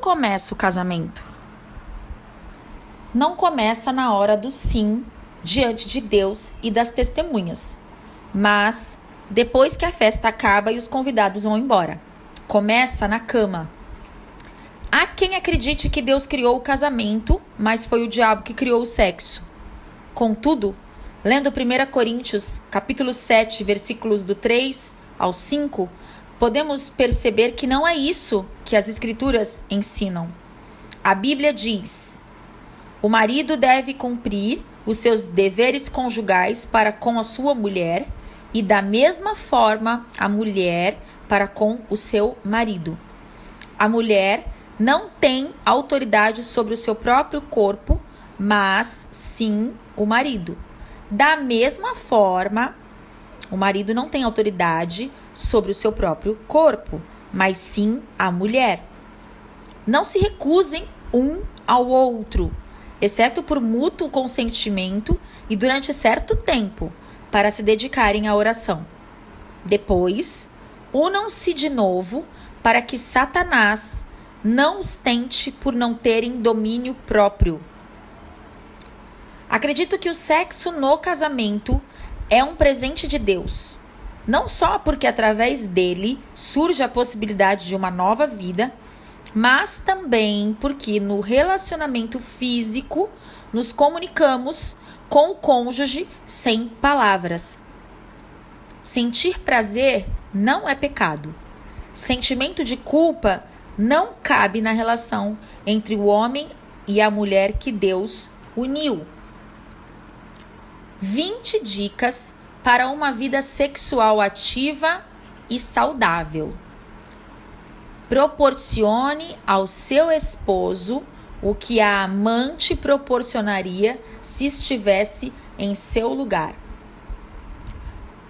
começa o casamento? Não começa na hora do sim diante de Deus e das testemunhas, mas depois que a festa acaba e os convidados vão embora. Começa na cama. Há quem acredite que Deus criou o casamento, mas foi o diabo que criou o sexo. Contudo, lendo 1 Coríntios, capítulo 7, versículos do 3 ao 5, podemos perceber que não é isso que as escrituras ensinam. A Bíblia diz: O marido deve cumprir os seus deveres conjugais para com a sua mulher e da mesma forma a mulher para com o seu marido. A mulher não tem autoridade sobre o seu próprio corpo, mas sim o marido. Da mesma forma, o marido não tem autoridade sobre o seu próprio corpo, mas sim a mulher. Não se recusem um ao outro, exceto por mútuo consentimento e durante certo tempo, para se dedicarem à oração. Depois, unam-se de novo para que Satanás não os tente por não terem domínio próprio. Acredito que o sexo no casamento é um presente de Deus. Não só porque através dele surge a possibilidade de uma nova vida, mas também porque no relacionamento físico nos comunicamos com o cônjuge sem palavras. Sentir prazer não é pecado. Sentimento de culpa não cabe na relação entre o homem e a mulher que Deus uniu. 20 dicas para uma vida sexual ativa e saudável. Proporcione ao seu esposo o que a amante proporcionaria se estivesse em seu lugar.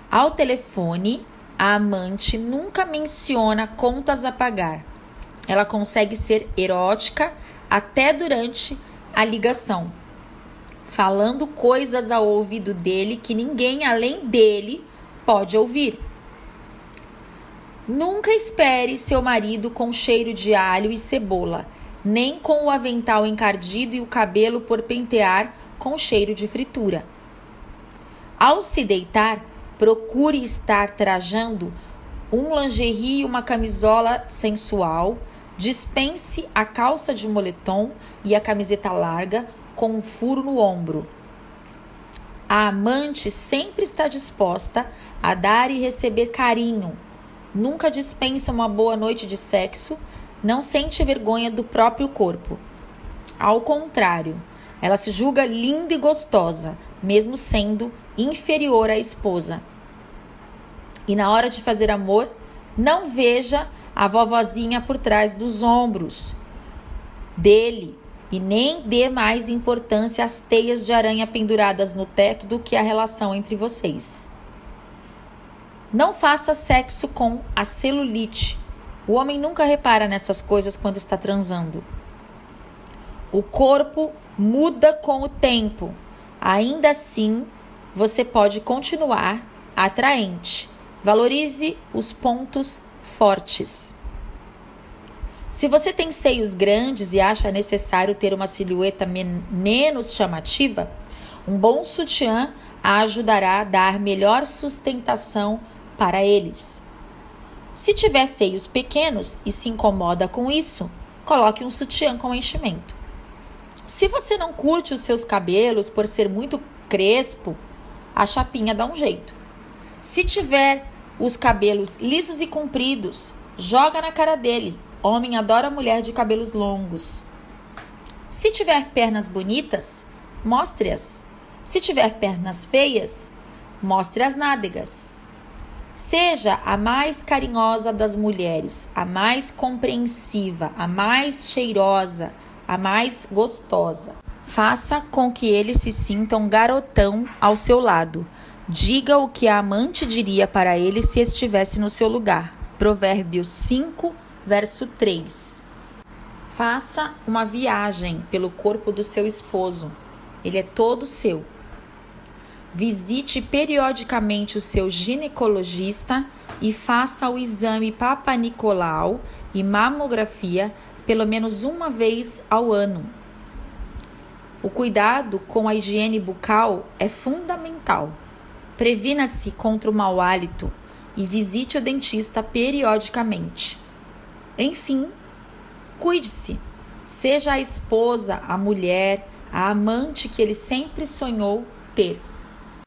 Ao telefone, a amante nunca menciona contas a pagar. Ela consegue ser erótica até durante a ligação, falando coisas ao ouvido dele que ninguém além dele pode ouvir. Nunca espere seu marido com cheiro de alho e cebola nem com o avental encardido e o cabelo por pentear com cheiro de fritura. Ao se deitar, procure estar trajando um lingerie e uma camisola sensual. Dispense a calça de moletom e a camiseta larga com um furo no ombro. A amante sempre está disposta a dar e receber carinho. Nunca dispensa uma boa noite de sexo não sente vergonha do próprio corpo. Ao contrário, ela se julga linda e gostosa, mesmo sendo inferior à esposa. E na hora de fazer amor, não veja a vovozinha por trás dos ombros dele e nem dê mais importância às teias de aranha penduradas no teto do que à relação entre vocês. Não faça sexo com a celulite o homem nunca repara nessas coisas quando está transando. O corpo muda com o tempo. Ainda assim, você pode continuar atraente. Valorize os pontos fortes. Se você tem seios grandes e acha necessário ter uma silhueta menos chamativa, um bom sutiã ajudará a dar melhor sustentação para eles. Se tiver seios pequenos e se incomoda com isso, coloque um sutiã com enchimento. Se você não curte os seus cabelos por ser muito crespo, a chapinha dá um jeito. Se tiver os cabelos lisos e compridos, joga na cara dele. Homem adora mulher de cabelos longos. Se tiver pernas bonitas, mostre-as. Se tiver pernas feias, mostre as nádegas. Seja a mais carinhosa das mulheres, a mais compreensiva, a mais cheirosa, a mais gostosa. Faça com que ele se sinta um garotão ao seu lado. Diga o que a amante diria para ele se estivesse no seu lugar. Provérbios 5, verso 3. Faça uma viagem pelo corpo do seu esposo. Ele é todo seu. Visite periodicamente o seu ginecologista e faça o exame Papa Nicolau e mamografia pelo menos uma vez ao ano. O cuidado com a higiene bucal é fundamental. Previna-se contra o mau hálito e visite o dentista periodicamente. Enfim, cuide-se. Seja a esposa, a mulher, a amante que ele sempre sonhou ter.